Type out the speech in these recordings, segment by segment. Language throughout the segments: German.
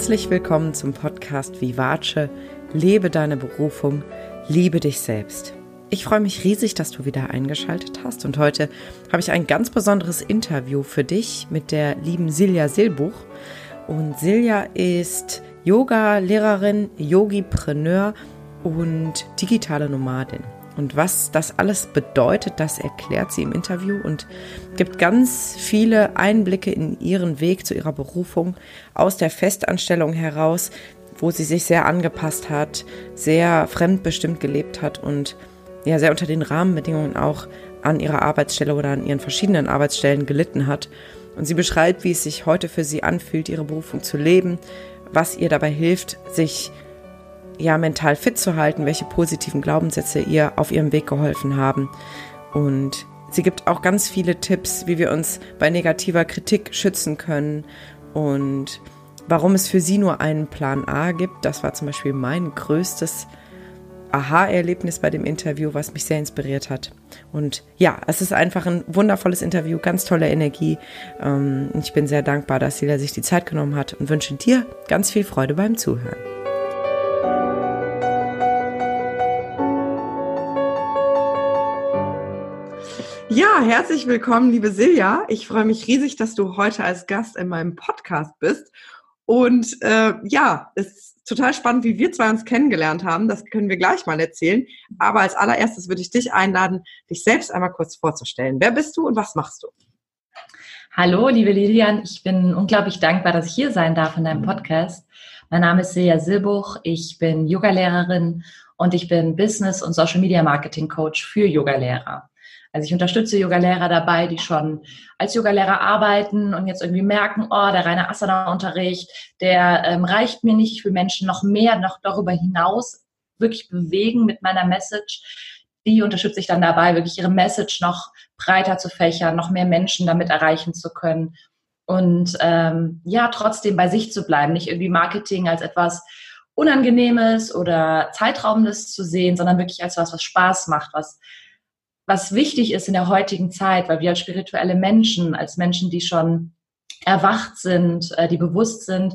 Herzlich willkommen zum Podcast Vivace. Lebe deine Berufung, liebe dich selbst. Ich freue mich riesig, dass du wieder eingeschaltet hast und heute habe ich ein ganz besonderes Interview für dich mit der lieben Silja Silbuch. Und Silja ist Yoga-Lehrerin, Yogipreneur und digitale Nomadin. Und was das alles bedeutet, das erklärt sie im Interview und gibt ganz viele Einblicke in ihren Weg zu ihrer Berufung aus der Festanstellung heraus, wo sie sich sehr angepasst hat, sehr fremdbestimmt gelebt hat und ja, sehr unter den Rahmenbedingungen auch an ihrer Arbeitsstelle oder an ihren verschiedenen Arbeitsstellen gelitten hat. Und sie beschreibt, wie es sich heute für sie anfühlt, ihre Berufung zu leben, was ihr dabei hilft, sich ja mental fit zu halten, welche positiven Glaubenssätze ihr auf ihrem Weg geholfen haben. Und sie gibt auch ganz viele Tipps, wie wir uns bei negativer Kritik schützen können und warum es für sie nur einen Plan A gibt. Das war zum Beispiel mein größtes Aha-Erlebnis bei dem Interview, was mich sehr inspiriert hat. Und ja, es ist einfach ein wundervolles Interview, ganz tolle Energie. Ähm, ich bin sehr dankbar, dass Sila sich die Zeit genommen hat und wünsche dir ganz viel Freude beim Zuhören. Ja, herzlich willkommen, liebe Silja. Ich freue mich riesig, dass du heute als Gast in meinem Podcast bist. Und äh, ja, es ist total spannend, wie wir zwei uns kennengelernt haben. Das können wir gleich mal erzählen. Aber als allererstes würde ich dich einladen, dich selbst einmal kurz vorzustellen. Wer bist du und was machst du? Hallo, liebe Lilian. Ich bin unglaublich dankbar, dass ich hier sein darf in deinem Podcast. Mein Name ist Silja Silbuch. Ich bin Yogalehrerin und ich bin Business- und Social Media Marketing Coach für Yogalehrer. Also ich unterstütze Yogalehrer dabei, die schon als Yogalehrer arbeiten und jetzt irgendwie merken, oh, der reine Asana-Unterricht, der ähm, reicht mir nicht. Ich will Menschen noch mehr, noch darüber hinaus wirklich bewegen mit meiner Message. Die unterstütze ich dann dabei, wirklich ihre Message noch breiter zu fächern, noch mehr Menschen damit erreichen zu können. Und ähm, ja, trotzdem bei sich zu bleiben, nicht irgendwie Marketing als etwas Unangenehmes oder Zeitraubendes zu sehen, sondern wirklich als was, was Spaß macht, was was wichtig ist in der heutigen Zeit, weil wir als spirituelle Menschen, als Menschen, die schon erwacht sind, äh, die bewusst sind,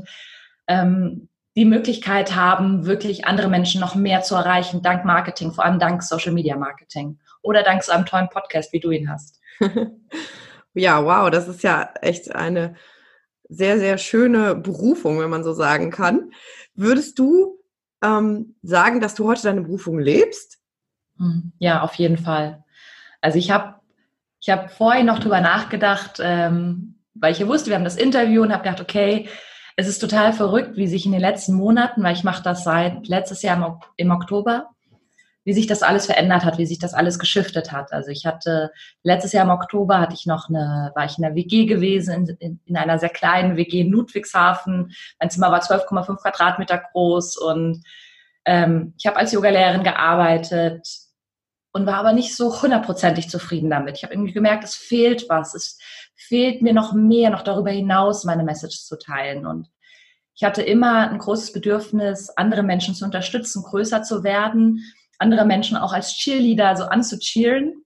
ähm, die Möglichkeit haben, wirklich andere Menschen noch mehr zu erreichen, dank Marketing, vor allem dank Social Media Marketing oder dank so einem tollen Podcast, wie du ihn hast. ja, wow, das ist ja echt eine sehr, sehr schöne Berufung, wenn man so sagen kann. Würdest du ähm, sagen, dass du heute deine Berufung lebst? Hm, ja, auf jeden Fall. Also ich habe ich hab vorhin noch drüber nachgedacht, ähm, weil ich ja wusste, wir haben das Interview und habe gedacht, okay, es ist total verrückt, wie sich in den letzten Monaten, weil ich mache das seit letztes Jahr im, im Oktober, wie sich das alles verändert hat, wie sich das alles geschiftet hat. Also ich hatte letztes Jahr im Oktober hatte ich noch eine, war ich in einer WG gewesen, in, in, in einer sehr kleinen WG in Ludwigshafen. Mein Zimmer war 12,5 Quadratmeter groß und ähm, ich habe als Yogalehrerin gearbeitet, und war aber nicht so hundertprozentig zufrieden damit. Ich habe irgendwie gemerkt, es fehlt was. Es fehlt mir noch mehr, noch darüber hinaus meine Message zu teilen. Und ich hatte immer ein großes Bedürfnis, andere Menschen zu unterstützen, größer zu werden, andere Menschen auch als Cheerleader so anzucheeren.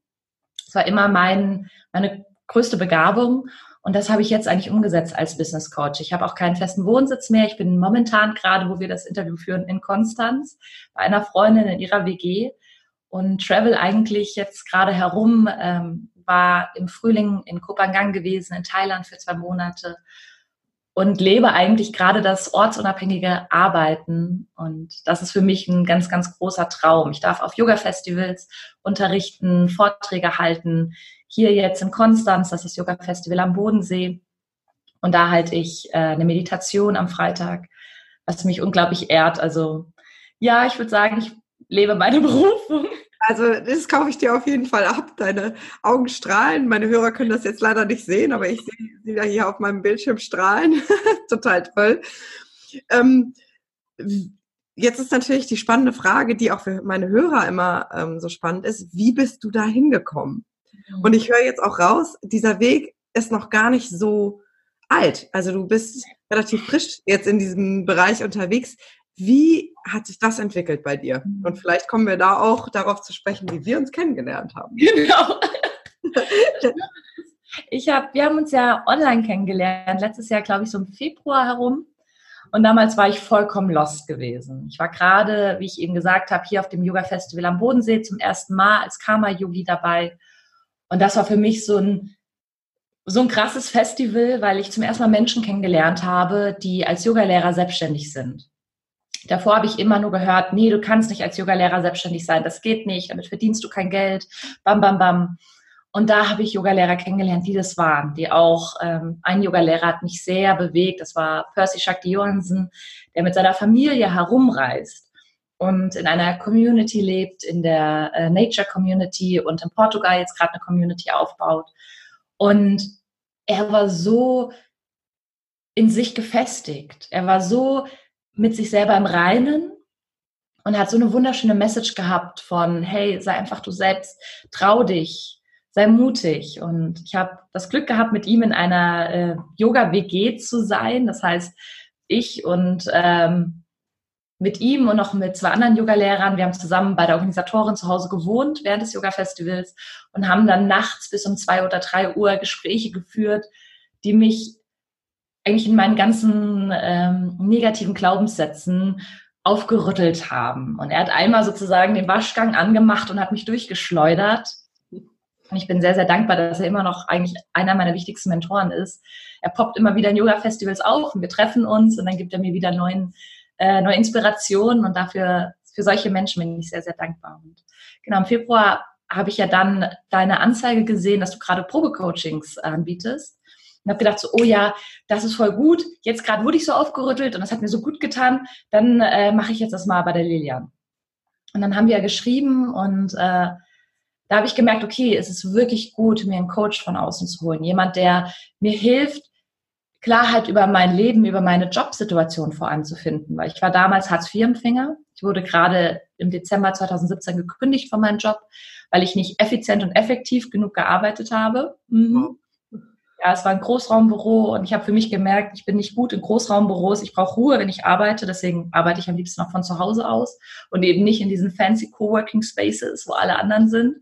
Das war immer mein, meine größte Begabung. Und das habe ich jetzt eigentlich umgesetzt als Business Coach. Ich habe auch keinen festen Wohnsitz mehr. Ich bin momentan gerade, wo wir das Interview führen, in Konstanz bei einer Freundin in ihrer WG und travel eigentlich jetzt gerade herum, ähm, war im Frühling in Kopangang gewesen, in Thailand für zwei Monate und lebe eigentlich gerade das ortsunabhängige Arbeiten. Und das ist für mich ein ganz, ganz großer Traum. Ich darf auf Yoga-Festivals unterrichten, Vorträge halten. Hier jetzt in Konstanz, das ist Yoga-Festival am Bodensee. Und da halte ich äh, eine Meditation am Freitag, was mich unglaublich ehrt. Also ja, ich würde sagen, ich lebe meine Berufung. Also das kaufe ich dir auf jeden Fall ab. Deine Augen strahlen. Meine Hörer können das jetzt leider nicht sehen, aber ich sehe sie da hier auf meinem Bildschirm strahlen. Total toll. Ähm, jetzt ist natürlich die spannende Frage, die auch für meine Hörer immer ähm, so spannend ist. Wie bist du da hingekommen? Mhm. Und ich höre jetzt auch raus, dieser Weg ist noch gar nicht so alt. Also du bist relativ frisch jetzt in diesem Bereich unterwegs. Wie hat sich das entwickelt bei dir? Mhm. Und vielleicht kommen wir da auch darauf zu sprechen, wie wir uns kennengelernt haben. Genau. Ich habe, wir haben uns ja online kennengelernt, letztes Jahr, glaube ich, so im Februar herum. Und damals war ich vollkommen lost gewesen. Ich war gerade, wie ich eben gesagt habe, hier auf dem Yoga Festival am Bodensee zum ersten Mal als Karma Yogi dabei. Und das war für mich so ein so ein krasses Festival, weil ich zum ersten Mal Menschen kennengelernt habe, die als Yogalehrer selbstständig sind. Davor habe ich immer nur gehört, nee, du kannst nicht als Yogalehrer selbstständig sein, das geht nicht, damit verdienst du kein Geld, bam, bam, bam. Und da habe ich Yogalehrer kennengelernt, die das waren, die auch, ähm, ein Yogalehrer hat mich sehr bewegt, das war Percy Shakti Johansen, der mit seiner Familie herumreist und in einer Community lebt, in der äh, Nature Community und in Portugal jetzt gerade eine Community aufbaut. Und er war so in sich gefestigt. Er war so mit sich selber im Reinen und hat so eine wunderschöne Message gehabt von, hey, sei einfach du selbst, trau dich, sei mutig. Und ich habe das Glück gehabt, mit ihm in einer äh, Yoga-WG zu sein. Das heißt, ich und ähm, mit ihm und noch mit zwei anderen Yogalehrern. Wir haben zusammen bei der Organisatorin zu Hause gewohnt während des Yoga-Festivals und haben dann nachts bis um zwei oder drei Uhr Gespräche geführt, die mich eigentlich in meinen ganzen ähm, negativen Glaubenssätzen aufgerüttelt haben. Und er hat einmal sozusagen den Waschgang angemacht und hat mich durchgeschleudert. Und ich bin sehr, sehr dankbar, dass er immer noch eigentlich einer meiner wichtigsten Mentoren ist. Er poppt immer wieder in Yoga-Festivals auf und wir treffen uns und dann gibt er mir wieder neuen äh, neue Inspirationen und dafür, für solche Menschen bin ich sehr, sehr dankbar. Und genau, im Februar habe ich ja dann deine Anzeige gesehen, dass du gerade Probecoachings anbietest. Und habe gedacht, so, oh ja, das ist voll gut. Jetzt gerade wurde ich so aufgerüttelt und das hat mir so gut getan. Dann äh, mache ich jetzt das mal bei der Lilian. Und dann haben wir geschrieben und äh, da habe ich gemerkt, okay, es ist wirklich gut, mir einen Coach von außen zu holen. Jemand, der mir hilft, Klarheit über mein Leben, über meine Jobsituation voranzufinden, weil ich war damals Hartz-IV-Empfänger. Ich wurde gerade im Dezember 2017 gekündigt von meinem Job, weil ich nicht effizient und effektiv genug gearbeitet habe. Mhm. Ja, es war ein Großraumbüro und ich habe für mich gemerkt, ich bin nicht gut in Großraumbüros. Ich brauche Ruhe, wenn ich arbeite. Deswegen arbeite ich am liebsten noch von zu Hause aus und eben nicht in diesen fancy Coworking Spaces, wo alle anderen sind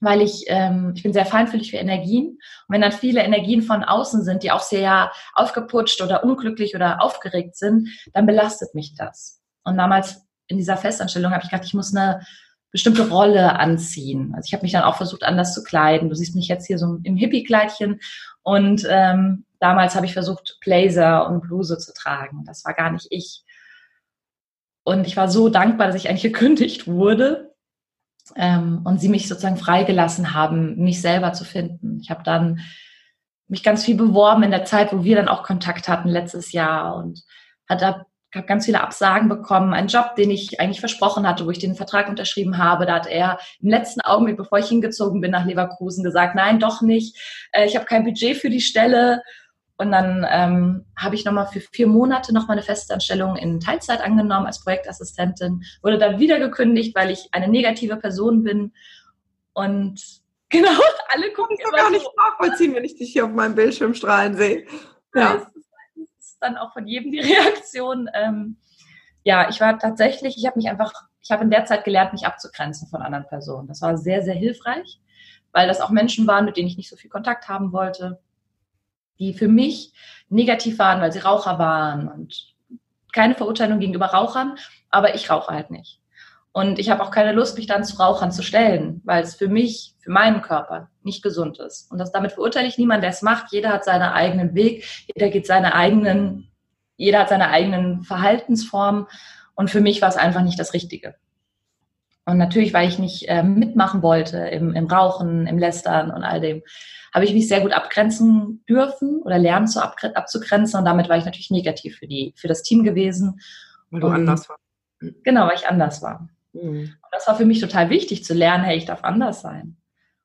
weil ich, ähm, ich bin sehr feinfühlig für Energien. Und wenn dann viele Energien von außen sind, die auch sehr aufgeputscht oder unglücklich oder aufgeregt sind, dann belastet mich das. Und damals in dieser Festanstellung habe ich gedacht, ich muss eine bestimmte Rolle anziehen. Also ich habe mich dann auch versucht, anders zu kleiden. Du siehst mich jetzt hier so im Hippie-Kleidchen. Und ähm, damals habe ich versucht, Blazer und Bluse zu tragen. Das war gar nicht ich. Und ich war so dankbar, dass ich eigentlich gekündigt wurde, ähm, und sie mich sozusagen freigelassen haben, mich selber zu finden. Ich habe dann mich ganz viel beworben in der Zeit, wo wir dann auch Kontakt hatten letztes Jahr und hatte habe ganz viele Absagen bekommen. Ein Job, den ich eigentlich versprochen hatte, wo ich den Vertrag unterschrieben habe, da hat er im letzten Augenblick, bevor ich hingezogen bin nach Leverkusen, gesagt, nein, doch nicht. Äh, ich habe kein Budget für die Stelle. Und dann ähm, habe ich nochmal für vier Monate nochmal eine Festanstellung in Teilzeit angenommen als Projektassistentin, wurde dann wieder gekündigt, weil ich eine negative Person bin. Und genau, alle gucken ich immer gar nicht nachvollziehen, wenn ich dich hier auf meinem Bildschirm strahlen sehe. Ja. Dann auch von jedem die Reaktion. Ähm, ja, ich war tatsächlich, ich habe mich einfach, ich habe in der Zeit gelernt, mich abzugrenzen von anderen Personen. Das war sehr, sehr hilfreich, weil das auch Menschen waren, mit denen ich nicht so viel Kontakt haben wollte die für mich negativ waren, weil sie Raucher waren und keine Verurteilung gegenüber Rauchern, aber ich rauche halt nicht. Und ich habe auch keine Lust, mich dann zu Rauchern zu stellen, weil es für mich, für meinen Körper nicht gesund ist. Und das damit verurteile ich niemanden, der es macht. Jeder hat seinen eigenen Weg, jeder geht seine eigenen, jeder hat seine eigenen Verhaltensformen. Und für mich war es einfach nicht das Richtige. Und natürlich, weil ich nicht äh, mitmachen wollte im, im Rauchen, im Lästern und all dem, habe ich mich sehr gut abgrenzen dürfen oder lernen zu abzugrenzen. Und damit war ich natürlich negativ für, die, für das Team gewesen. Weil du und, anders warst. Genau, weil ich anders war. Mhm. Und das war für mich total wichtig zu lernen, hey, ich darf anders sein.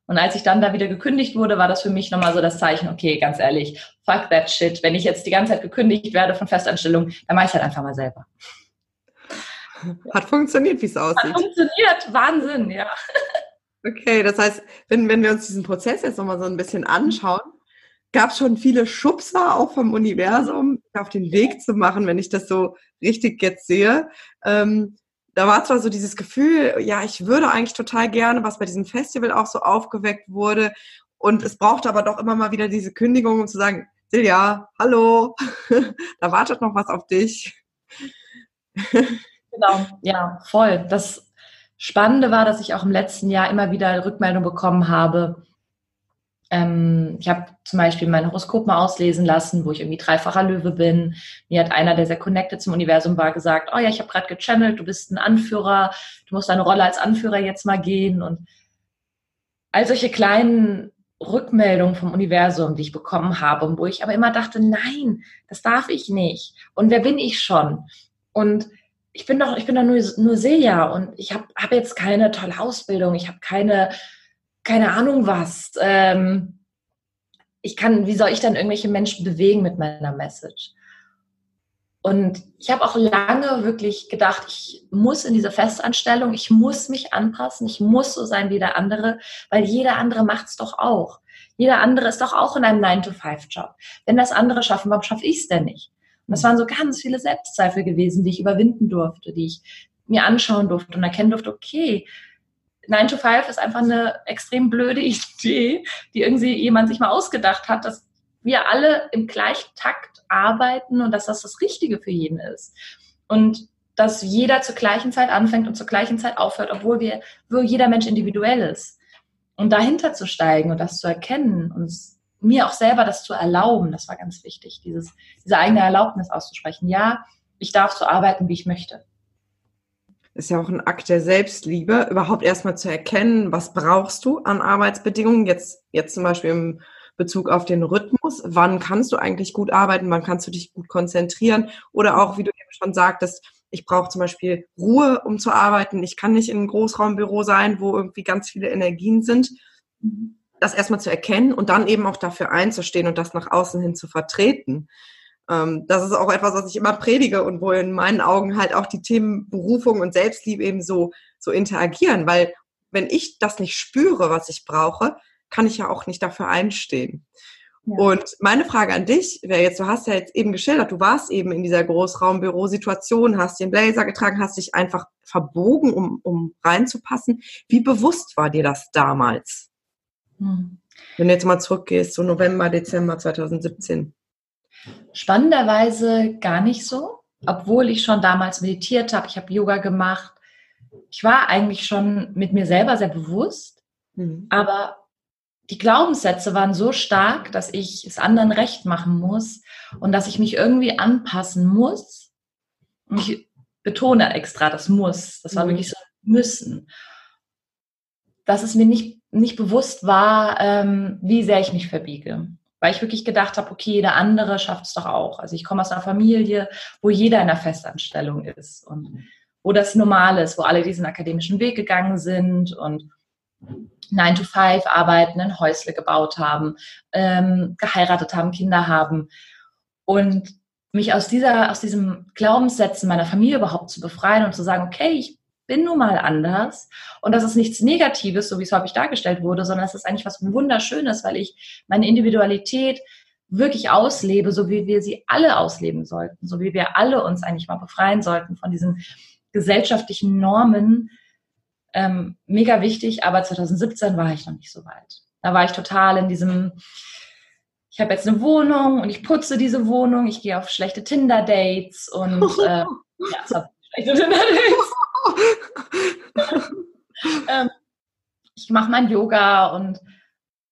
Und als ich dann da wieder gekündigt wurde, war das für mich nochmal so das Zeichen, okay, ganz ehrlich, fuck that shit. Wenn ich jetzt die ganze Zeit gekündigt werde von Festanstellung, dann mache ich halt einfach mal selber. Hat funktioniert, wie es aussieht. Hat funktioniert, Wahnsinn, ja. Okay, das heißt, wenn, wenn wir uns diesen Prozess jetzt nochmal so ein bisschen anschauen, gab es schon viele Schubser auch vom Universum auf den Weg zu machen, wenn ich das so richtig jetzt sehe. Ähm, da war zwar so dieses Gefühl, ja, ich würde eigentlich total gerne, was bei diesem Festival auch so aufgeweckt wurde. Und es brauchte aber doch immer mal wieder diese Kündigung, um zu sagen, Silja, hallo, da wartet noch was auf dich. genau, ja, voll. Das Spannende war, dass ich auch im letzten Jahr immer wieder Rückmeldung bekommen habe. Ähm, ich habe zum Beispiel mein Horoskop mal auslesen lassen, wo ich irgendwie dreifacher Löwe bin. Mir hat einer, der sehr connected zum Universum war, gesagt, oh ja, ich habe gerade gechannelt, du bist ein Anführer, du musst deine Rolle als Anführer jetzt mal gehen. Und all solche kleinen Rückmeldungen vom Universum, die ich bekommen habe, wo ich aber immer dachte, nein, das darf ich nicht. Und wer bin ich schon? Und ich bin doch, ich bin doch nur, nur Silja und ich habe hab jetzt keine tolle Ausbildung, ich habe keine, keine Ahnung was. Ähm, ich kann, wie soll ich dann irgendwelche Menschen bewegen mit meiner Message? Und ich habe auch lange wirklich gedacht, ich muss in diese Festanstellung, ich muss mich anpassen, ich muss so sein wie der andere, weil jeder andere macht es doch auch. Jeder andere ist doch auch in einem 9-to-5-Job. Wenn das andere schaffen, warum schaffe ich es denn nicht? Und das waren so ganz viele Selbstzweifel gewesen, die ich überwinden durfte, die ich mir anschauen durfte und erkennen durfte, okay, 9 to 5 ist einfach eine extrem blöde Idee, die irgendwie jemand sich mal ausgedacht hat, dass wir alle im gleichen Takt arbeiten und dass das das Richtige für jeden ist. Und dass jeder zur gleichen Zeit anfängt und zur gleichen Zeit aufhört, obwohl wir, wo jeder Mensch individuell ist. Und dahinter zu steigen und das zu erkennen und mir auch selber das zu erlauben, das war ganz wichtig, dieses, diese eigene Erlaubnis auszusprechen. Ja, ich darf so arbeiten, wie ich möchte. Ist ja auch ein Akt der Selbstliebe, überhaupt erstmal zu erkennen, was brauchst du an Arbeitsbedingungen, jetzt, jetzt zum Beispiel im Bezug auf den Rhythmus, wann kannst du eigentlich gut arbeiten, wann kannst du dich gut konzentrieren oder auch, wie du eben schon sagtest, ich brauche zum Beispiel Ruhe, um zu arbeiten. Ich kann nicht in einem Großraumbüro sein, wo irgendwie ganz viele Energien sind. Mhm das erstmal zu erkennen und dann eben auch dafür einzustehen und das nach außen hin zu vertreten. Ähm, das ist auch etwas, was ich immer predige und wo in meinen Augen halt auch die Themen Berufung und Selbstliebe eben so, so interagieren, weil wenn ich das nicht spüre, was ich brauche, kann ich ja auch nicht dafür einstehen. Ja. Und meine Frage an dich wäre jetzt, du hast ja jetzt eben geschildert, du warst eben in dieser Großraumbüro-Situation, hast den Blazer getragen, hast dich einfach verbogen, um, um reinzupassen. Wie bewusst war dir das damals? Hm. Wenn du jetzt mal zurückgehst, so November, Dezember 2017. Spannenderweise gar nicht so, obwohl ich schon damals meditiert habe, ich habe Yoga gemacht. Ich war eigentlich schon mit mir selber sehr bewusst, mhm. aber die Glaubenssätze waren so stark, dass ich es anderen recht machen muss und dass ich mich irgendwie anpassen muss. Und ich betone extra das muss. Das war mhm. wirklich so müssen. Dass es mir nicht nicht bewusst war, ähm, wie sehr ich mich verbiege. Weil ich wirklich gedacht habe, okay, jeder andere schafft es doch auch. Also ich komme aus einer Familie, wo jeder in einer Festanstellung ist und wo das normal ist, wo alle diesen akademischen Weg gegangen sind und 9 to 5 arbeiten, ein Häusle gebaut haben, ähm, geheiratet haben, Kinder haben. Und mich aus dieser, aus diesem Glaubenssätzen meiner Familie überhaupt zu befreien und zu sagen, okay, ich bin nun mal anders. Und das ist nichts Negatives, so wie es häufig dargestellt wurde, sondern es ist eigentlich was Wunderschönes, weil ich meine Individualität wirklich auslebe, so wie wir sie alle ausleben sollten, so wie wir alle uns eigentlich mal befreien sollten von diesen gesellschaftlichen Normen. Ähm, mega wichtig, aber 2017 war ich noch nicht so weit. Da war ich total in diesem, ich habe jetzt eine Wohnung und ich putze diese Wohnung, ich gehe auf schlechte Tinder-Dates und äh, ja, schlechte Tinder-Dates. ähm, ich mache mein Yoga und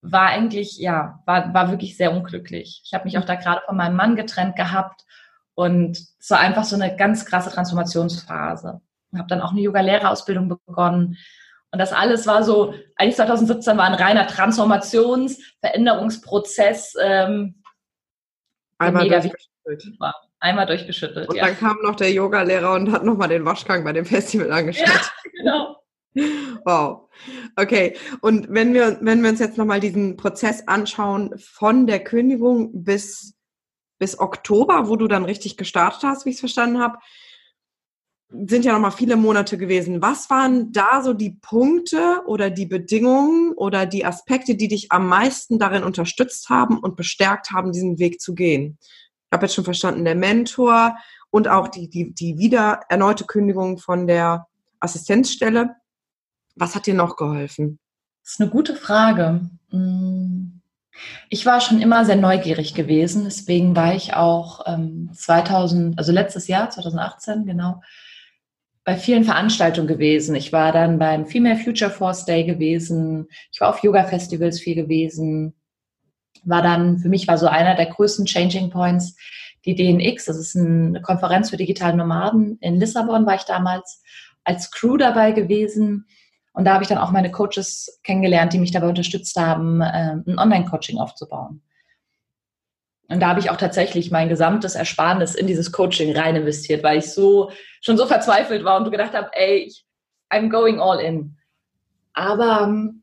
war eigentlich, ja, war, war wirklich sehr unglücklich. Ich habe mich auch da gerade von meinem Mann getrennt gehabt und es war einfach so eine ganz krasse Transformationsphase. Ich habe dann auch eine Yoga-Lehrerausbildung begonnen. Und das alles war so, eigentlich 2017 war ein reiner Transformations-, Veränderungsprozess. Ähm, Einmal mega durchgeschüttelt. War. Einmal durchgeschüttelt. Und ja. dann kam noch der Yogalehrer und hat nochmal den Waschgang bei dem Festival angestellt. Ja, genau. Wow. Okay. Und wenn wir, wenn wir uns jetzt nochmal diesen Prozess anschauen, von der Kündigung bis, bis Oktober, wo du dann richtig gestartet hast, wie ich es verstanden habe, sind ja nochmal viele Monate gewesen. Was waren da so die Punkte oder die Bedingungen oder die Aspekte, die dich am meisten darin unterstützt haben und bestärkt haben, diesen Weg zu gehen? Ich habe jetzt schon verstanden, der Mentor und auch die, die, die wieder erneute Kündigung von der Assistenzstelle. Was hat dir noch geholfen? Das ist eine gute Frage. Hm. Ich war schon immer sehr neugierig gewesen, deswegen war ich auch ähm, 2000, also letztes Jahr, 2018, genau, bei vielen Veranstaltungen gewesen. Ich war dann beim Female Future Force Day gewesen. Ich war auf Yoga-Festivals viel gewesen. War dann, für mich war so einer der größten Changing Points die DNX. Das ist eine Konferenz für digitale Nomaden. In Lissabon war ich damals als Crew dabei gewesen. Und da habe ich dann auch meine Coaches kennengelernt, die mich dabei unterstützt haben, ähm, ein Online-Coaching aufzubauen. Und da habe ich auch tatsächlich mein gesamtes Ersparnis in dieses Coaching rein investiert, weil ich so schon so verzweifelt war und gedacht habe, ey, I'm going all in. Aber ähm,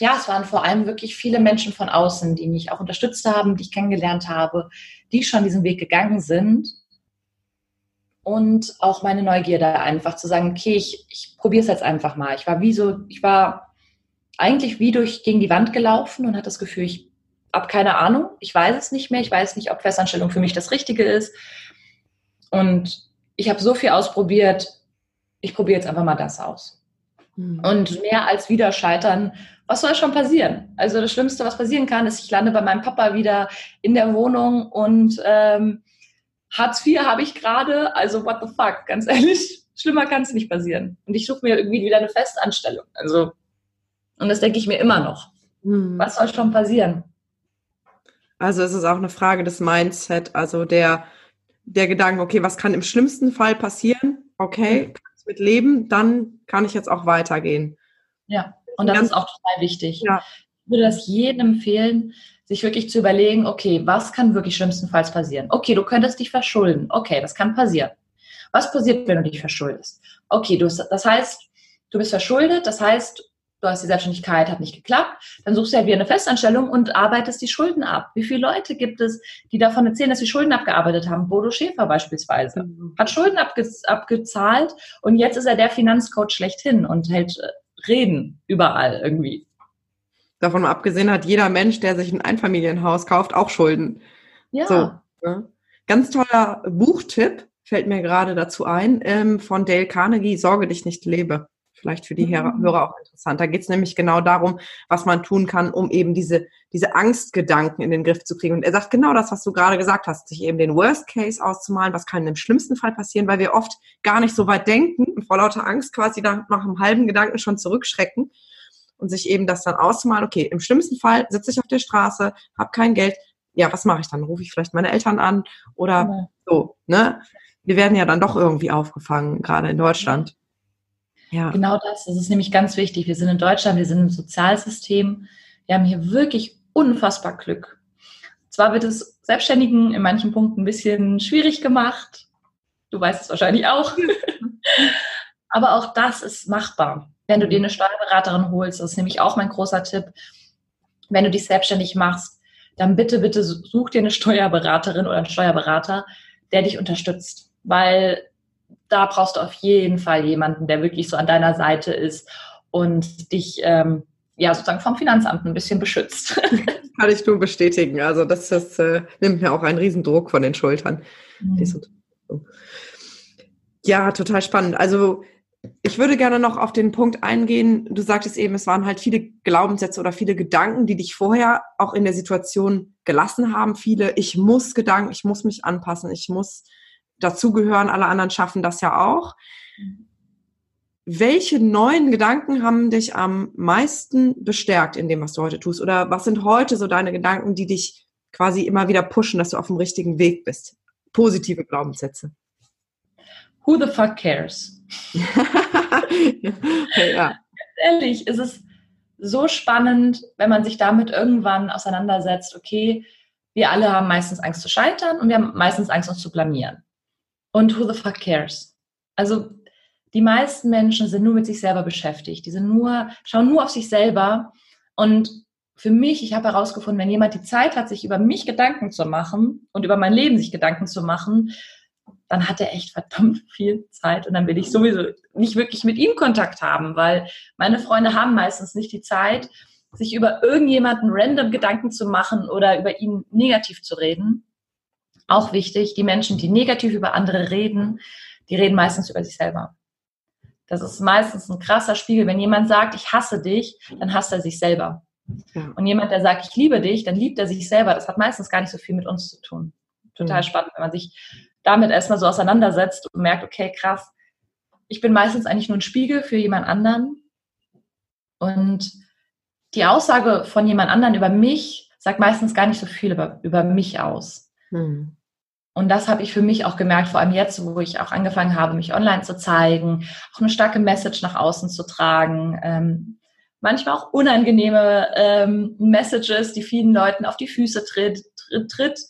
ja, es waren vor allem wirklich viele Menschen von außen, die mich auch unterstützt haben, die ich kennengelernt habe, die schon diesen Weg gegangen sind und auch meine Neugierde einfach zu sagen, okay, ich, ich probiere es jetzt einfach mal. Ich war wie so, ich war eigentlich wie durch gegen die Wand gelaufen und hatte das Gefühl, ich habe keine Ahnung, ich weiß es nicht mehr, ich weiß nicht, ob Festanstellung für mich das Richtige ist. Und ich habe so viel ausprobiert, ich probiere jetzt einfach mal das aus. Mhm. Und mehr als wieder scheitern, was soll schon passieren? Also das Schlimmste, was passieren kann, ist, ich lande bei meinem Papa wieder in der Wohnung und ähm, Hartz IV habe ich gerade, also what the fuck, ganz ehrlich, schlimmer kann es nicht passieren. Und ich suche mir irgendwie wieder eine Festanstellung. Also, und das denke ich mir immer noch. Hm. Was soll schon passieren? Also es ist auch eine Frage des Mindset, also der, der Gedanke, okay, was kann im schlimmsten Fall passieren? Okay, kann mit leben, dann kann ich jetzt auch weitergehen. Ja, und das ist auch total wichtig. Ja. Ich würde das jedem empfehlen, sich wirklich zu überlegen, okay, was kann wirklich schlimmstenfalls passieren? Okay, du könntest dich verschulden. Okay, das kann passieren. Was passiert, wenn du dich verschuldest? Okay, du, das heißt, du bist verschuldet, das heißt, du hast die Selbstständigkeit, hat nicht geklappt, dann suchst du ja wieder eine Festanstellung und arbeitest die Schulden ab. Wie viele Leute gibt es, die davon erzählen, dass sie Schulden abgearbeitet haben? Bodo Schäfer beispielsweise mhm. hat Schulden abge abgezahlt und jetzt ist er der Finanzcoach schlechthin und hält äh, Reden überall irgendwie. Davon mal abgesehen hat jeder Mensch, der sich ein Einfamilienhaus kauft, auch Schulden. Ja. So, ne? Ganz toller Buchtipp fällt mir gerade dazu ein, ähm, von Dale Carnegie, Sorge dich nicht lebe. Vielleicht für die mhm. Hörer auch interessant. Da geht es nämlich genau darum, was man tun kann, um eben diese, diese Angstgedanken in den Griff zu kriegen. Und er sagt genau das, was du gerade gesagt hast, sich eben den Worst Case auszumalen, was kann im schlimmsten Fall passieren, weil wir oft gar nicht so weit denken und vor lauter Angst quasi nach, nach einem halben Gedanken schon zurückschrecken und sich eben das dann auszumalen, okay, im schlimmsten Fall sitze ich auf der Straße, habe kein Geld, ja, was mache ich dann? Rufe ich vielleicht meine Eltern an oder ja. so, ne? Wir werden ja dann doch irgendwie aufgefangen, gerade in Deutschland. Ja. Genau das, das ist nämlich ganz wichtig. Wir sind in Deutschland, wir sind im Sozialsystem. Wir haben hier wirklich unfassbar Glück. Zwar wird es Selbstständigen in manchen Punkten ein bisschen schwierig gemacht. Du weißt es wahrscheinlich auch. Aber auch das ist machbar. Wenn du dir eine Steuerberaterin holst, das ist nämlich auch mein großer Tipp, wenn du dich selbstständig machst, dann bitte, bitte such dir eine Steuerberaterin oder einen Steuerberater, der dich unterstützt. Weil da brauchst du auf jeden Fall jemanden, der wirklich so an deiner Seite ist und dich ähm, ja sozusagen vom Finanzamt ein bisschen beschützt. Kann ich nur bestätigen. Also das, das äh, nimmt mir auch einen Riesendruck von den Schultern. Mhm. Ja, total spannend. Also ich würde gerne noch auf den Punkt eingehen. Du sagtest eben, es waren halt viele Glaubenssätze oder viele Gedanken, die dich vorher auch in der Situation gelassen haben. Viele, ich muss Gedanken, ich muss mich anpassen, ich muss dazugehören, alle anderen schaffen das ja auch. Welche neuen Gedanken haben dich am meisten bestärkt in dem, was du heute tust? Oder was sind heute so deine Gedanken, die dich quasi immer wieder pushen, dass du auf dem richtigen Weg bist? Positive Glaubenssätze. Who the fuck cares? ja. Ehrlich, es ist so spannend, wenn man sich damit irgendwann auseinandersetzt, okay, wir alle haben meistens Angst zu scheitern und wir haben meistens Angst, uns zu blamieren. Und who the fuck cares? Also die meisten Menschen sind nur mit sich selber beschäftigt. Die sind nur, schauen nur auf sich selber. Und für mich, ich habe herausgefunden, wenn jemand die Zeit hat, sich über mich Gedanken zu machen und über mein Leben sich Gedanken zu machen, dann hat er echt verdammt viel Zeit und dann will ich sowieso nicht wirklich mit ihm Kontakt haben, weil meine Freunde haben meistens nicht die Zeit, sich über irgendjemanden random Gedanken zu machen oder über ihn negativ zu reden. Auch wichtig, die Menschen, die negativ über andere reden, die reden meistens über sich selber. Das ist meistens ein krasser Spiegel. Wenn jemand sagt, ich hasse dich, dann hasst er sich selber. Ja. Und jemand, der sagt, ich liebe dich, dann liebt er sich selber. Das hat meistens gar nicht so viel mit uns zu tun. Total mhm. spannend, wenn man sich damit erstmal so auseinandersetzt und merkt, okay, krass, ich bin meistens eigentlich nur ein Spiegel für jemand anderen. Und die Aussage von jemand anderen über mich sagt meistens gar nicht so viel über, über mich aus. Mhm. Und das habe ich für mich auch gemerkt, vor allem jetzt, wo ich auch angefangen habe, mich online zu zeigen, auch eine starke Message nach außen zu tragen. Ähm, manchmal auch unangenehme ähm, Messages, die vielen Leuten auf die Füße tritt, tritt, tritt,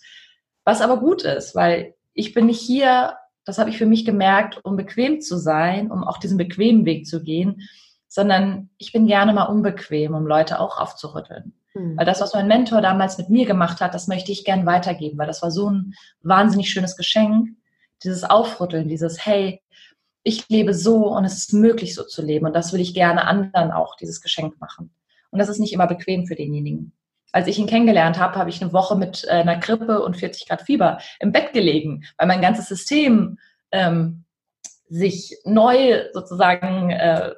was aber gut ist, weil ich bin nicht hier, das habe ich für mich gemerkt, um bequem zu sein, um auch diesen bequemen Weg zu gehen, sondern ich bin gerne mal unbequem, um Leute auch aufzurütteln. Mhm. Weil das, was mein Mentor damals mit mir gemacht hat, das möchte ich gern weitergeben, weil das war so ein wahnsinnig schönes Geschenk. Dieses Aufrütteln, dieses Hey, ich lebe so und es ist möglich, so zu leben. Und das will ich gerne anderen auch, dieses Geschenk machen. Und das ist nicht immer bequem für denjenigen. Als ich ihn kennengelernt habe, habe ich eine Woche mit äh, einer Grippe und 40 Grad Fieber im Bett gelegen, weil mein ganzes System ähm, sich neu sozusagen äh,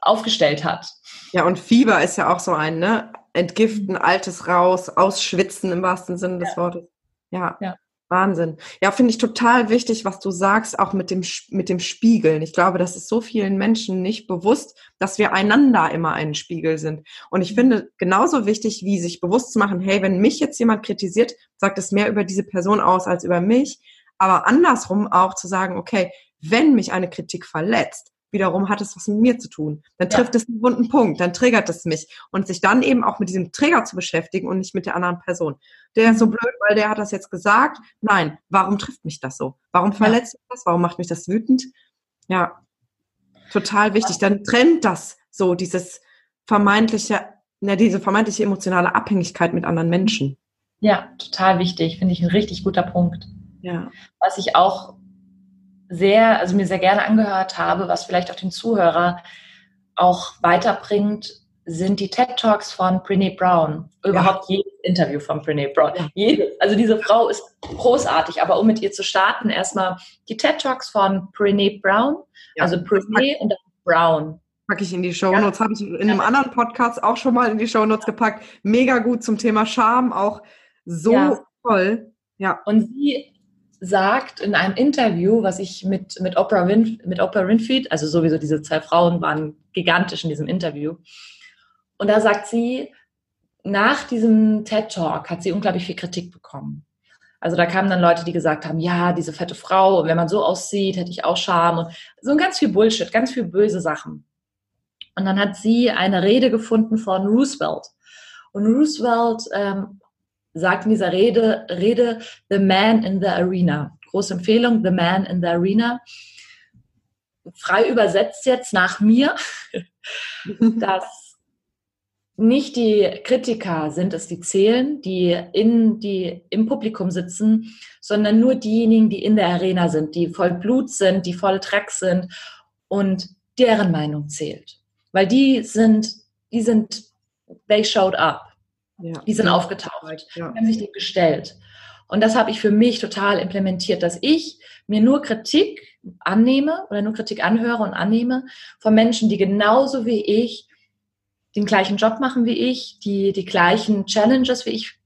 aufgestellt hat. Ja, und Fieber ist ja auch so ein, ne? Entgiften, Altes raus, ausschwitzen im wahrsten Sinne des ja. Wortes. Ja. ja. Wahnsinn. Ja, finde ich total wichtig, was du sagst, auch mit dem, mit dem Spiegeln. Ich glaube, das ist so vielen Menschen nicht bewusst, dass wir einander immer ein Spiegel sind. Und ich mhm. finde genauso wichtig, wie sich bewusst zu machen, hey, wenn mich jetzt jemand kritisiert, sagt es mehr über diese Person aus als über mich. Aber andersrum auch zu sagen, okay, wenn mich eine Kritik verletzt, wiederum hat es was mit mir zu tun. Dann trifft ja. es einen wunden Punkt, dann triggert es mich. Und sich dann eben auch mit diesem Trigger zu beschäftigen und nicht mit der anderen Person. Der ist so mhm. blöd, weil der hat das jetzt gesagt. Nein, warum trifft mich das so? Warum verletzt ja. mich das? Warum macht mich das wütend? Ja, total wichtig. Dann trennt das so dieses vermeintliche, na, diese vermeintliche emotionale Abhängigkeit mit anderen Menschen. Ja, total wichtig. Finde ich ein richtig guter Punkt. Ja. Was ich auch sehr, also mir sehr gerne angehört habe, was vielleicht auch den Zuhörer auch weiterbringt, sind die TED Talks von Brene Brown. Überhaupt ja. jedes Interview von Brene Brown. Ja. Jedes. Also diese Frau ist großartig. Aber um mit ihr zu starten, erstmal die TED Talks von Brene Brown. Ja. Also Brene und Brown. Packe ich in die Show Notes. Habe ich in einem anderen Podcast auch schon mal in die Show Notes gepackt. Mega gut zum Thema Scham. Auch so toll. Ja. Und sie sagt in einem Interview, was ich mit, mit, Oprah, Win, mit Oprah Winfrey, also sowieso diese zwei Frauen waren gigantisch in diesem Interview. Und da sagt sie, nach diesem TED Talk hat sie unglaublich viel Kritik bekommen. Also da kamen dann Leute, die gesagt haben, ja, diese fette Frau, wenn man so aussieht, hätte ich auch Scham und so ein ganz viel Bullshit, ganz viel böse Sachen. Und dann hat sie eine Rede gefunden von Roosevelt. Und Roosevelt ähm, sagt in dieser Rede, Rede The Man in the Arena. Große Empfehlung, The Man in the Arena. Frei übersetzt jetzt nach mir, dass nicht die Kritiker sind es, die zählen, die, in, die im Publikum sitzen, sondern nur diejenigen, die in der Arena sind, die voll Blut sind, die voll Dreck sind und deren Meinung zählt. Weil die sind, die sind, they showed up. Ja. Die sind aufgetaucht, ja. die haben sich dem gestellt. Und das habe ich für mich total implementiert, dass ich mir nur Kritik annehme oder nur Kritik anhöre und annehme von Menschen, die genauso wie ich den gleichen Job machen wie ich, die die gleichen Challenges wie ich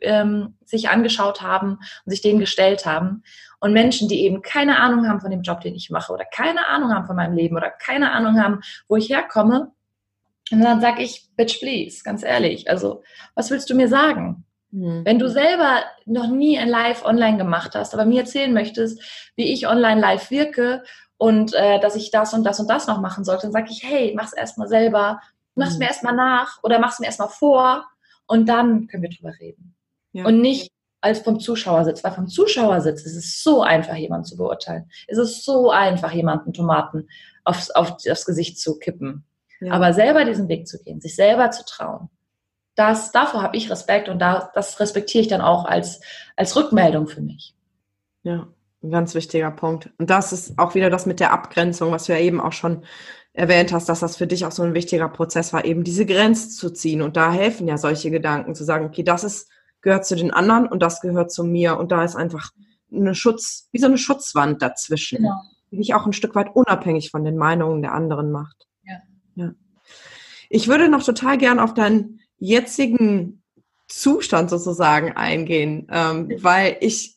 ähm, sich angeschaut haben und sich denen gestellt haben. Und Menschen, die eben keine Ahnung haben von dem Job, den ich mache oder keine Ahnung haben von meinem Leben oder keine Ahnung haben, wo ich herkomme, und dann sage ich, bitch, please, ganz ehrlich. Also, was willst du mir sagen? Mhm. Wenn du selber noch nie ein Live online gemacht hast, aber mir erzählen möchtest, wie ich online live wirke und äh, dass ich das und das und das noch machen sollte, dann sage ich, hey, mach's erstmal selber, mach's mhm. mir erstmal nach oder mach's mir erstmal vor und dann können wir drüber reden. Ja. Und nicht als vom Zuschauersitz, weil vom Zuschauersitz ist es so einfach, jemanden zu beurteilen. Es ist so einfach, jemanden Tomaten aufs, auf, aufs Gesicht zu kippen. Ja. Aber selber diesen Weg zu gehen, sich selber zu trauen, das, davor habe ich Respekt und da, das respektiere ich dann auch als, als Rückmeldung für mich. Ja, ein ganz wichtiger Punkt. Und das ist auch wieder das mit der Abgrenzung, was du ja eben auch schon erwähnt hast, dass das für dich auch so ein wichtiger Prozess war, eben diese Grenze zu ziehen. Und da helfen ja solche Gedanken, zu sagen, okay, das ist, gehört zu den anderen und das gehört zu mir. Und da ist einfach eine Schutz, wie so eine Schutzwand dazwischen, genau. die dich auch ein Stück weit unabhängig von den Meinungen der anderen macht. Ja. Ich würde noch total gern auf dein jetzigen Zustand sozusagen eingehen, ähm, weil ich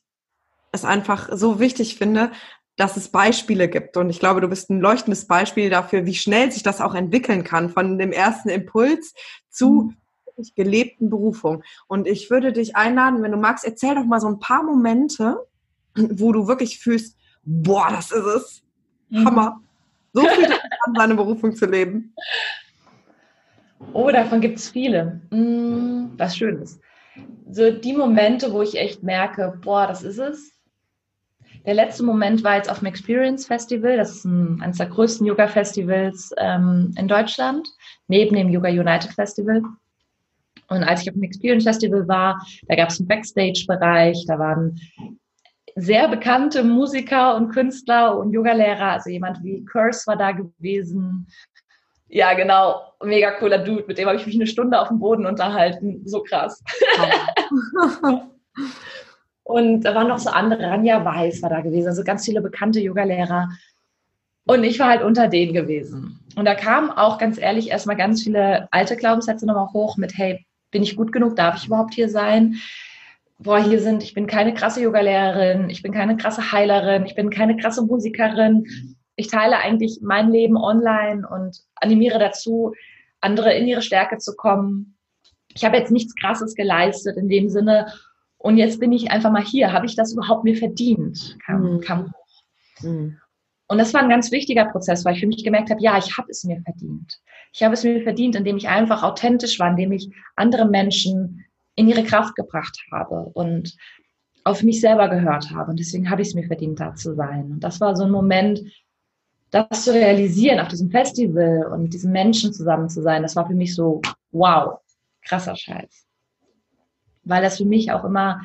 es einfach so wichtig finde, dass es Beispiele gibt. Und ich glaube, du bist ein leuchtendes Beispiel dafür, wie schnell sich das auch entwickeln kann von dem ersten Impuls zu mhm. gelebten Berufung. Und ich würde dich einladen, wenn du magst, erzähl doch mal so ein paar Momente, wo du wirklich fühlst, boah, das ist es. Mhm. Hammer. So viel an, seine Berufung zu leben. Oh, davon gibt es viele. Mm, was Schönes. So die Momente, wo ich echt merke, boah, das ist es. Der letzte Moment war jetzt auf dem Experience Festival. Das ist ein, eines der größten Yoga-Festivals ähm, in Deutschland, neben dem Yoga United Festival. Und als ich auf dem Experience Festival war, da gab es einen Backstage-Bereich, da waren sehr bekannte Musiker und Künstler und Yogalehrer, also jemand wie Curse war da gewesen, ja, genau. Mega cooler Dude. Mit dem habe ich mich eine Stunde auf dem Boden unterhalten. So krass. und da waren noch so andere. Ranja Weiß war da gewesen. Also ganz viele bekannte Yogalehrer. Und ich war halt unter denen gewesen. Und da kamen auch ganz ehrlich erstmal ganz viele alte Glaubenssätze nochmal hoch mit, hey, bin ich gut genug? Darf ich überhaupt hier sein? Boah, hier sind, ich bin keine krasse Yogalehrerin, ich bin keine krasse Heilerin, ich bin keine krasse Musikerin ich teile eigentlich mein Leben online und animiere dazu, andere in ihre Stärke zu kommen. Ich habe jetzt nichts Krasses geleistet in dem Sinne. Und jetzt bin ich einfach mal hier. Habe ich das überhaupt mir verdient? Kam, mhm. kam hoch. Mhm. Und das war ein ganz wichtiger Prozess, weil ich für mich gemerkt habe, ja, ich habe es mir verdient. Ich habe es mir verdient, indem ich einfach authentisch war, indem ich andere Menschen in ihre Kraft gebracht habe und auf mich selber gehört habe. Und deswegen habe ich es mir verdient, da zu sein. Und das war so ein Moment, das zu realisieren auf diesem Festival und mit diesen Menschen zusammen zu sein, das war für mich so, wow, krasser Scheiß. Weil das für mich auch immer,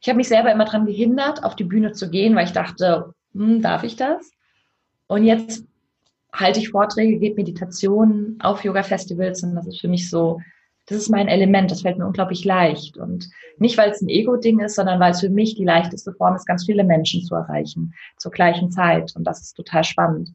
ich habe mich selber immer daran gehindert, auf die Bühne zu gehen, weil ich dachte, hm, darf ich das? Und jetzt halte ich Vorträge, gebe Meditationen auf Yoga-Festivals und das ist für mich so, das ist mein Element, das fällt mir unglaublich leicht. Und nicht, weil es ein Ego-Ding ist, sondern weil es für mich die leichteste Form ist, ganz viele Menschen zu erreichen zur gleichen Zeit. Und das ist total spannend.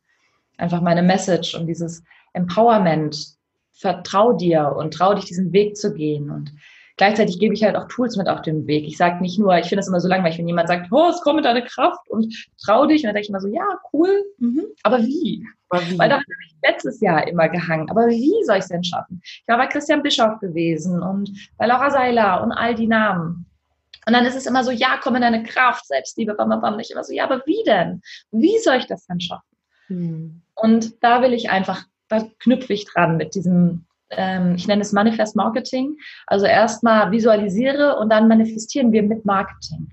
Einfach meine Message und dieses Empowerment. Vertrau dir und trau dich, diesen Weg zu gehen. Und gleichzeitig gebe ich halt auch Tools mit auf dem Weg. Ich sage nicht nur, ich finde es immer so langweilig, wenn jemand sagt, oh, es kommt mit deiner Kraft und trau dich. Und dann denke ich immer so, ja, cool, mhm. aber wie? Aber wie? Weil da habe ich letztes Jahr immer gehangen. Aber wie soll ich es denn schaffen? Ich war bei Christian Bischoff gewesen und bei Laura Seiler und all die Namen. Und dann ist es immer so, ja, komm in deine Kraft, Selbstliebe, bam, bam, bam. Ich immer so, ja, aber wie denn? Wie soll ich das denn schaffen? Hm. Und da will ich einfach, da knüpfe ich dran mit diesem ähm, ich nenne es Manifest Marketing. Also erstmal visualisiere und dann manifestieren wir mit Marketing.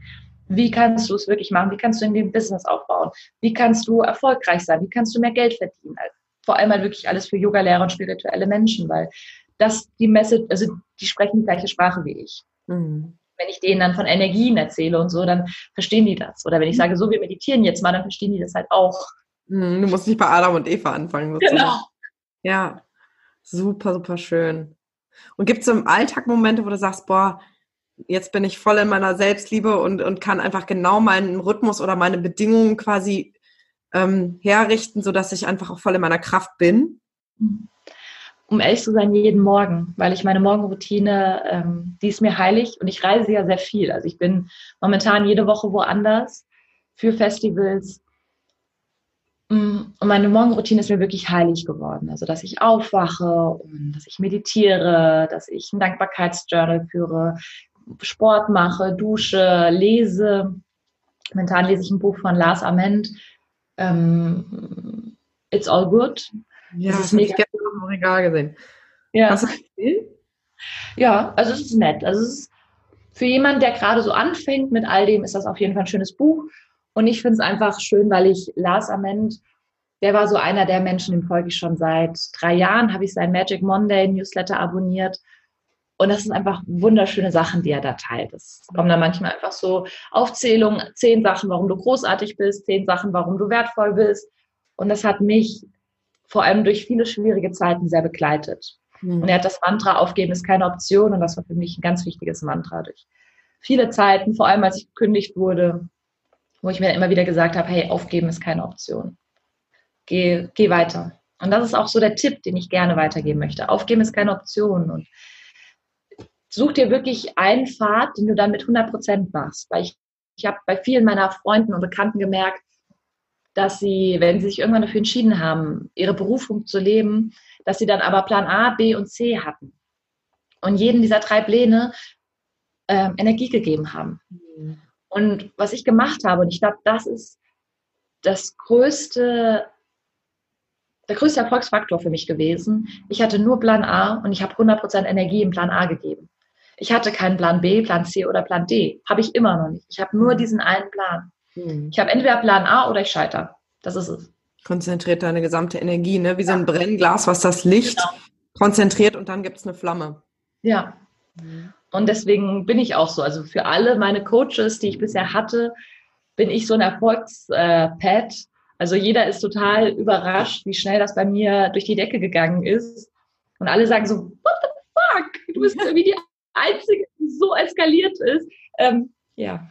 Wie kannst du es wirklich machen? Wie kannst du in dem Business aufbauen? Wie kannst du erfolgreich sein? Wie kannst du mehr Geld verdienen? Also vor allem halt wirklich alles für Yoga-Lehrer und spirituelle Menschen, weil das die Message, also die sprechen die gleiche Sprache wie ich. Mhm. Wenn ich denen dann von Energien erzähle und so, dann verstehen die das. Oder wenn ich sage, so, wir meditieren jetzt mal, dann verstehen die das halt auch. Mhm, du musst nicht bei Adam und Eva anfangen. Sozusagen. Genau. Ja, Super, super schön. Und gibt es im Alltag Momente, wo du sagst, boah, jetzt bin ich voll in meiner Selbstliebe und, und kann einfach genau meinen Rhythmus oder meine Bedingungen quasi ähm, herrichten, sodass ich einfach auch voll in meiner Kraft bin? Um ehrlich zu sein, jeden Morgen, weil ich meine Morgenroutine, ähm, die ist mir heilig und ich reise ja sehr viel. Also ich bin momentan jede Woche woanders für Festivals, und meine Morgenroutine ist mir wirklich heilig geworden. Also, dass ich aufwache und dass ich meditiere, dass ich ein Dankbarkeitsjournal führe, Sport mache, dusche, lese. Momentan lese ich ein Buch von Lars Ament. Ähm, It's All Good. Ja, das ist mega. Ich im Regal gesehen. Ja. Hast du das Ja, also es ist nett. Also es ist für jemanden, der gerade so anfängt mit all dem, ist das auf jeden Fall ein schönes Buch. Und ich finde es einfach schön, weil ich Lars Ament, der war so einer der Menschen, dem folge ich schon seit drei Jahren, habe ich sein Magic Monday Newsletter abonniert. Und das sind einfach wunderschöne Sachen, die er da teilt. Es kommen da manchmal einfach so Aufzählungen, zehn Sachen, warum du großartig bist, zehn Sachen, warum du wertvoll bist. Und das hat mich vor allem durch viele schwierige Zeiten sehr begleitet. Mhm. Und er hat das Mantra, aufgeben ist keine Option. Und das war für mich ein ganz wichtiges Mantra durch viele Zeiten, vor allem als ich gekündigt wurde, wo ich mir immer wieder gesagt habe, hey, aufgeben ist keine Option. Geh, geh weiter. Und das ist auch so der Tipp, den ich gerne weitergeben möchte. Aufgeben ist keine Option. Und such dir wirklich einen Pfad, den du dann mit 100 Prozent machst. Weil ich, ich habe bei vielen meiner Freunden und Bekannten gemerkt, dass sie, wenn sie sich irgendwann dafür entschieden haben, ihre Berufung zu leben, dass sie dann aber Plan A, B und C hatten. Und jeden dieser drei Pläne äh, Energie gegeben haben. Mhm. Und was ich gemacht habe, und ich glaube, das ist das größte, der größte Erfolgsfaktor für mich gewesen. Ich hatte nur Plan A und ich habe 100% Energie im Plan A gegeben. Ich hatte keinen Plan B, Plan C oder Plan D. Habe ich immer noch nicht. Ich habe nur diesen einen Plan. Mhm. Ich habe entweder Plan A oder ich scheitere. Das ist es. Konzentriert deine gesamte Energie, ne? wie so ein Brennglas, was das Licht genau. konzentriert und dann gibt es eine Flamme. Ja. Mhm. Und deswegen bin ich auch so. Also für alle meine Coaches, die ich bisher hatte, bin ich so ein Erfolgspad. Also jeder ist total überrascht, wie schnell das bei mir durch die Decke gegangen ist. Und alle sagen so, what the fuck? Du bist irgendwie die Einzige, die so eskaliert ist. Ähm, ja.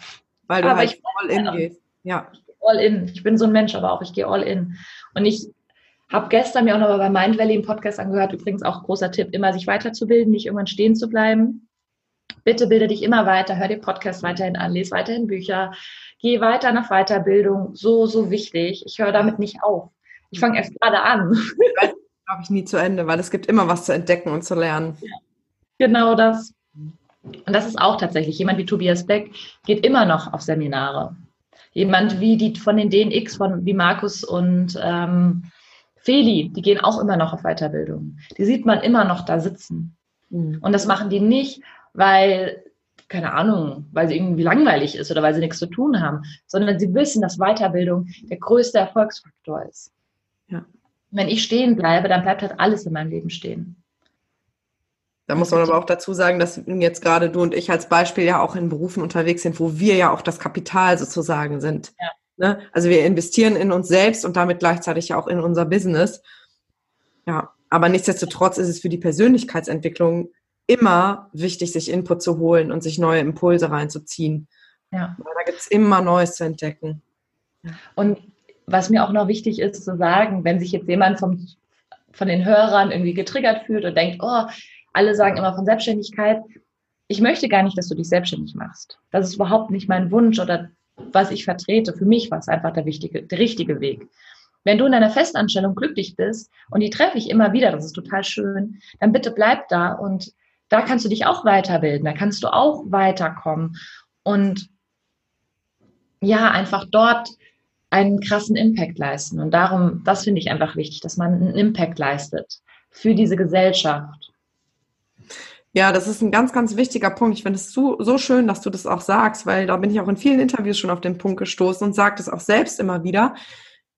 Weil du aber halt ich, all in gehst. Ja. All in. Ich bin so ein Mensch, aber auch ich gehe all in. Und ich habe gestern mir auch nochmal bei Mind Valley im Podcast angehört, übrigens auch großer Tipp, immer sich weiterzubilden, nicht irgendwann stehen zu bleiben. Bitte bilde dich immer weiter, hör den Podcast weiterhin an, lese weiterhin Bücher, geh weiter nach Weiterbildung. So, so wichtig. Ich höre damit nicht auf. Ich fange erst gerade an. Glaube ich nie zu Ende, weil es gibt immer was zu entdecken und zu lernen. Ja, genau das. Und das ist auch tatsächlich, jemand wie Tobias Beck geht immer noch auf Seminare. Jemand wie die von den DNX, von wie Markus und ähm, Feli, die gehen auch immer noch auf Weiterbildung. Die sieht man immer noch da sitzen. Mhm. Und das machen die nicht, weil, keine Ahnung, weil sie irgendwie langweilig ist oder weil sie nichts zu tun haben, sondern sie wissen, dass Weiterbildung der größte Erfolgsfaktor ist. Ja. Wenn ich stehen bleibe, dann bleibt halt alles in meinem Leben stehen. Da muss man aber auch dazu sagen, dass jetzt gerade du und ich als Beispiel ja auch in Berufen unterwegs sind, wo wir ja auch das Kapital sozusagen sind. Ja. Ne? Also wir investieren in uns selbst und damit gleichzeitig ja auch in unser Business. Ja, aber nichtsdestotrotz ist es für die Persönlichkeitsentwicklung immer wichtig, sich Input zu holen und sich neue Impulse reinzuziehen. Ja. Weil da gibt es immer Neues zu entdecken. Und was mir auch noch wichtig ist zu sagen, wenn sich jetzt jemand vom, von den Hörern irgendwie getriggert fühlt und denkt, oh, alle sagen immer von Selbstständigkeit, ich möchte gar nicht, dass du dich selbstständig machst. Das ist überhaupt nicht mein Wunsch oder was ich vertrete. Für mich war es einfach der, wichtige, der richtige Weg. Wenn du in einer Festanstellung glücklich bist und die treffe ich immer wieder, das ist total schön, dann bitte bleib da und da kannst du dich auch weiterbilden, da kannst du auch weiterkommen und ja, einfach dort einen krassen Impact leisten. Und darum, das finde ich einfach wichtig, dass man einen Impact leistet für diese Gesellschaft. Ja, das ist ein ganz, ganz wichtiger Punkt. Ich finde es so, so schön, dass du das auch sagst, weil da bin ich auch in vielen Interviews schon auf den Punkt gestoßen und sage das auch selbst immer wieder,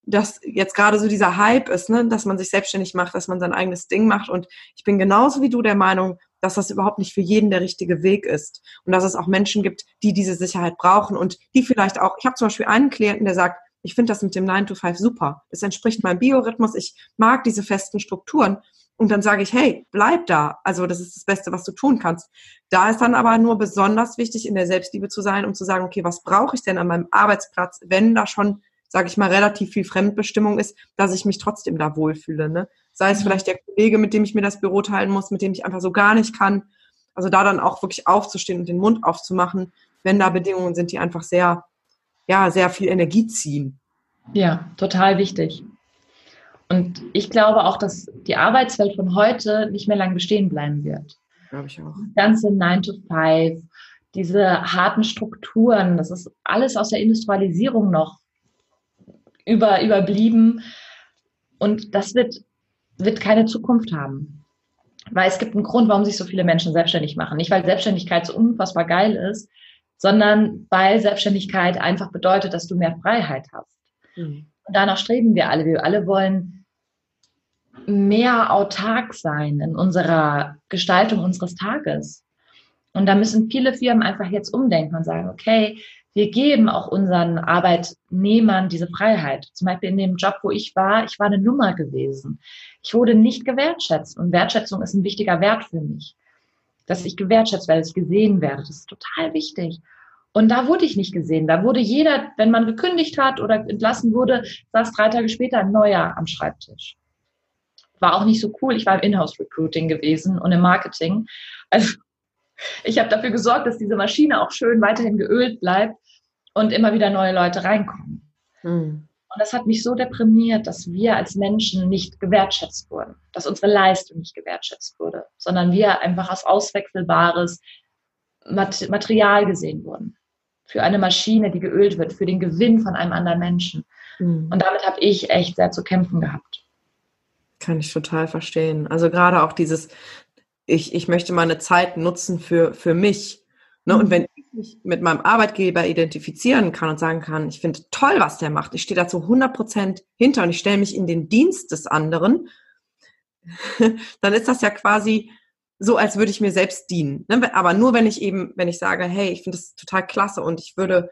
dass jetzt gerade so dieser Hype ist, ne, dass man sich selbstständig macht, dass man sein eigenes Ding macht. Und ich bin genauso wie du der Meinung, dass das überhaupt nicht für jeden der richtige Weg ist. Und dass es auch Menschen gibt, die diese Sicherheit brauchen und die vielleicht auch, ich habe zum Beispiel einen Klienten, der sagt, ich finde das mit dem 9 to 5 super. Es entspricht meinem Biorhythmus. Ich mag diese festen Strukturen. Und dann sage ich, hey, bleib da. Also das ist das Beste, was du tun kannst. Da ist dann aber nur besonders wichtig, in der Selbstliebe zu sein, um zu sagen, okay, was brauche ich denn an meinem Arbeitsplatz, wenn da schon, sage ich mal, relativ viel Fremdbestimmung ist, dass ich mich trotzdem da wohlfühle. Ne? Sei es vielleicht der Kollege, mit dem ich mir das Büro teilen muss, mit dem ich einfach so gar nicht kann. Also da dann auch wirklich aufzustehen und den Mund aufzumachen, wenn da Bedingungen sind, die einfach sehr, ja, sehr viel Energie ziehen. Ja, total wichtig. Und ich glaube auch, dass die Arbeitswelt von heute nicht mehr lang bestehen bleiben wird. Glaube ich auch. Das ganze 9 to 5, diese harten Strukturen, das ist alles aus der Industrialisierung noch über, überblieben. Und das wird, wird keine Zukunft haben. Weil es gibt einen Grund, warum sich so viele Menschen selbstständig machen. Nicht, weil Selbstständigkeit so unfassbar geil ist, sondern weil Selbstständigkeit einfach bedeutet, dass du mehr Freiheit hast. Mhm. Und danach streben wir alle. Wir alle wollen mehr autark sein in unserer Gestaltung unseres Tages. Und da müssen viele Firmen einfach jetzt umdenken und sagen, okay, wir geben auch unseren Arbeitnehmern diese Freiheit. Zum Beispiel in dem Job, wo ich war, ich war eine Nummer gewesen. Ich wurde nicht gewertschätzt und Wertschätzung ist ein wichtiger Wert für mich. Dass ich gewertschätzt werde, dass ich gesehen werde, das ist total wichtig. Und da wurde ich nicht gesehen. Da wurde jeder, wenn man gekündigt hat oder entlassen wurde, saß drei Tage später ein neuer am Schreibtisch. War auch nicht so cool. Ich war im Inhouse-Recruiting gewesen und im Marketing. Also Ich habe dafür gesorgt, dass diese Maschine auch schön weiterhin geölt bleibt und immer wieder neue Leute reinkommen. Mhm. Und das hat mich so deprimiert, dass wir als Menschen nicht gewertschätzt wurden, dass unsere Leistung nicht gewertschätzt wurde, sondern wir einfach als auswechselbares Material gesehen wurden. Für eine Maschine, die geölt wird, für den Gewinn von einem anderen Menschen. Mhm. Und damit habe ich echt sehr zu kämpfen gehabt. Kann ich total verstehen. Also gerade auch dieses, ich, ich möchte meine Zeit nutzen für, für mich. Ne? Und mhm. wenn mich mit meinem Arbeitgeber identifizieren kann und sagen kann, ich finde toll, was der macht, ich stehe dazu 100 Prozent hinter und ich stelle mich in den Dienst des anderen, dann ist das ja quasi so, als würde ich mir selbst dienen. Ne? Aber nur wenn ich eben, wenn ich sage, hey, ich finde das total klasse und ich würde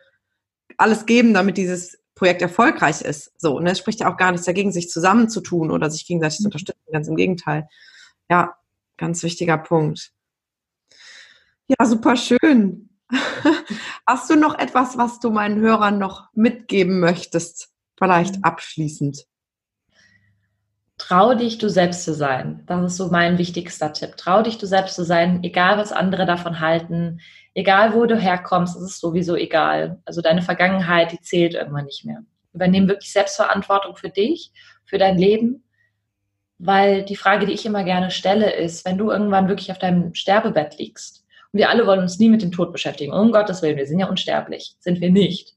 alles geben, damit dieses Projekt erfolgreich ist. So, ne? Es spricht ja auch gar nichts dagegen, sich zusammenzutun oder sich gegenseitig zu mhm. unterstützen. Ganz im Gegenteil. Ja, ganz wichtiger Punkt. Ja, super schön. Hast du noch etwas, was du meinen Hörern noch mitgeben möchtest? Vielleicht mhm. abschließend. Trau dich, du selbst zu sein. Das ist so mein wichtigster Tipp. Trau dich, du selbst zu sein, egal was andere davon halten, egal wo du herkommst, es ist sowieso egal. Also deine Vergangenheit, die zählt irgendwann nicht mehr. Übernehm wirklich Selbstverantwortung für dich, für dein Leben, weil die Frage, die ich immer gerne stelle, ist, wenn du irgendwann wirklich auf deinem Sterbebett liegst, wir alle wollen uns nie mit dem Tod beschäftigen, um Gottes Willen, wir sind ja unsterblich, sind wir nicht,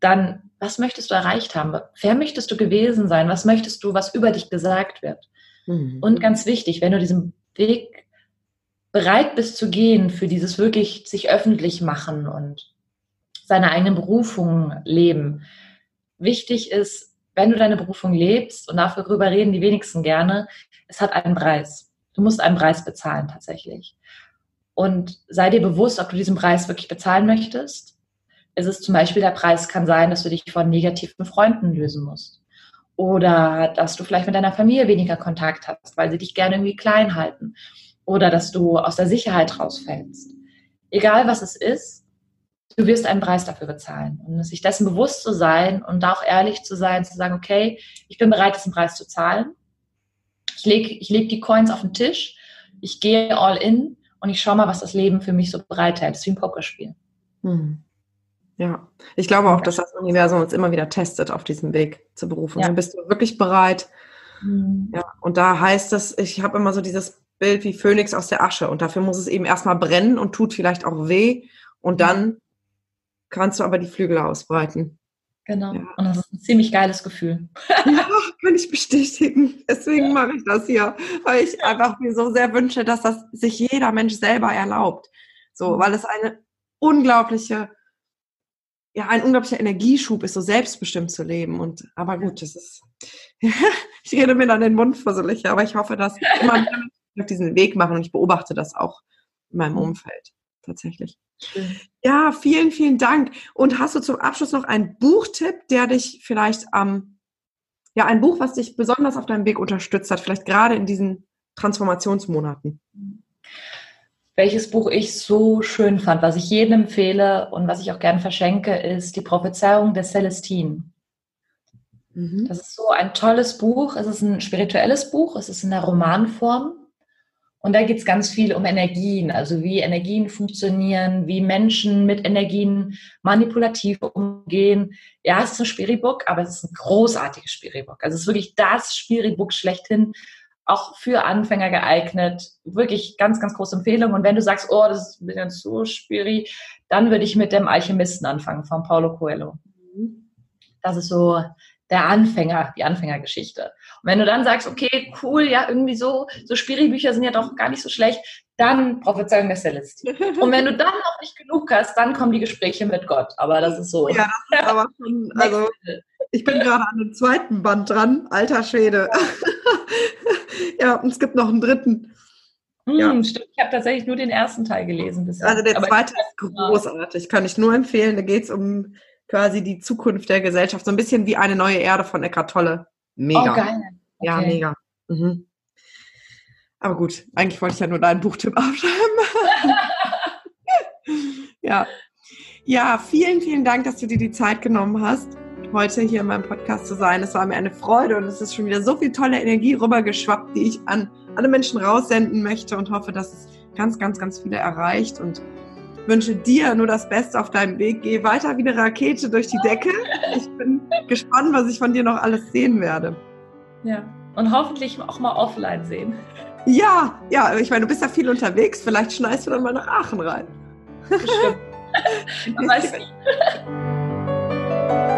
dann was möchtest du erreicht haben? Wer möchtest du gewesen sein? Was möchtest du, was über dich gesagt wird? Mhm. Und ganz wichtig, wenn du diesen Weg bereit bist zu gehen für dieses wirklich sich öffentlich machen und seine eigenen Berufungen leben. Wichtig ist, wenn du deine Berufung lebst, und darüber reden die wenigsten gerne, es hat einen Preis. Du musst einen Preis bezahlen tatsächlich. Und sei dir bewusst, ob du diesen Preis wirklich bezahlen möchtest. Es ist zum Beispiel, der Preis kann sein, dass du dich von negativen Freunden lösen musst. Oder dass du vielleicht mit deiner Familie weniger Kontakt hast, weil sie dich gerne irgendwie klein halten oder dass du aus der Sicherheit rausfällst. Egal was es ist, du wirst einen Preis dafür bezahlen. Und sich dessen bewusst zu sein und auch ehrlich zu sein, zu sagen, okay, ich bin bereit, diesen Preis zu zahlen. Ich lege ich leg die Coins auf den Tisch, ich gehe all in und ich schaue mal, was das Leben für mich so bereithält. Das ist wie ein Pokerspiel. Hm. Ja, ich glaube auch, dass das Universum uns immer wieder testet auf diesem Weg zur Berufung. Ja. Bist du wirklich bereit? Mhm. Ja, und da heißt es, ich habe immer so dieses Bild wie Phönix aus der Asche. Und dafür muss es eben erstmal brennen und tut vielleicht auch weh. Und dann kannst du aber die Flügel ausbreiten. Genau. Ja. Und das ist ein ziemlich geiles Gefühl. ja, kann ich bestätigen. Deswegen mache ich das hier. Weil ich einfach mir so sehr wünsche, dass das sich jeder Mensch selber erlaubt. So, mhm. weil es eine unglaubliche, ja, ein unglaublicher Energieschub ist, so selbstbestimmt zu leben. Und, aber gut, das ist, ich rede mir dann den Mund fusselig, aber ich hoffe, dass immer mehr auf diesen Weg machen und ich beobachte das auch in meinem mhm. Umfeld tatsächlich. Ja, vielen, vielen Dank. Und hast du zum Abschluss noch einen Buchtipp, der dich vielleicht am, ähm, ja, ein Buch, was dich besonders auf deinem Weg unterstützt hat, vielleicht gerade in diesen Transformationsmonaten? Welches Buch ich so schön fand, was ich jedem empfehle und was ich auch gerne verschenke, ist Die Prophezeiung der Celestine. Mhm. Das ist so ein tolles Buch. Es ist ein spirituelles Buch. Es ist in der Romanform. Und da geht es ganz viel um Energien, also wie Energien funktionieren, wie Menschen mit Energien manipulativ umgehen. Ja, es ist ein Spiribook, aber es ist ein großartiges Spiribook. Also es ist wirklich das Spiribook schlechthin, auch für Anfänger geeignet. Wirklich ganz, ganz große Empfehlung. Und wenn du sagst, oh, das ist ein bisschen zu spiri, dann würde ich mit dem Alchemisten anfangen von Paulo Coelho. Mhm. Das ist so der Anfänger, die Anfängergeschichte. Und wenn du dann sagst, okay, cool, ja, irgendwie so, so Spiri-Bücher sind ja doch gar nicht so schlecht, dann Prophezeiung der Celestin. Und wenn du dann noch nicht genug hast, dann kommen die Gespräche mit Gott. Aber das ist so. Ja, das ist aber schon, also ich bin gerade an dem zweiten Band dran, alter Schwede. ja, und es gibt noch einen dritten. Hm, ja. Stimmt, ich habe tatsächlich nur den ersten Teil gelesen bisher. Also der aber zweite ist großartig, kann ich nur empfehlen. Da geht es um quasi die Zukunft der Gesellschaft. So ein bisschen wie eine neue Erde von Eckart Tolle. Mega. Oh, geil. Okay. Ja, mega. Mhm. Aber gut, eigentlich wollte ich ja nur deinen Buchtipp aufschreiben. ja. Ja, vielen, vielen Dank, dass du dir die Zeit genommen hast, heute hier in meinem Podcast zu sein. Es war mir eine Freude und es ist schon wieder so viel tolle Energie rübergeschwappt, die ich an alle Menschen raussenden möchte und hoffe, dass es ganz, ganz, ganz viele erreicht und wünsche dir nur das Beste auf deinem Weg. Geh weiter wie eine Rakete durch die Decke. Ich bin gespannt, was ich von dir noch alles sehen werde. Ja, und hoffentlich auch mal offline sehen. Ja, ja, ich meine, du bist ja viel unterwegs. Vielleicht schneist du dann mal nach Aachen rein. Bestimmt. Man weiß nicht.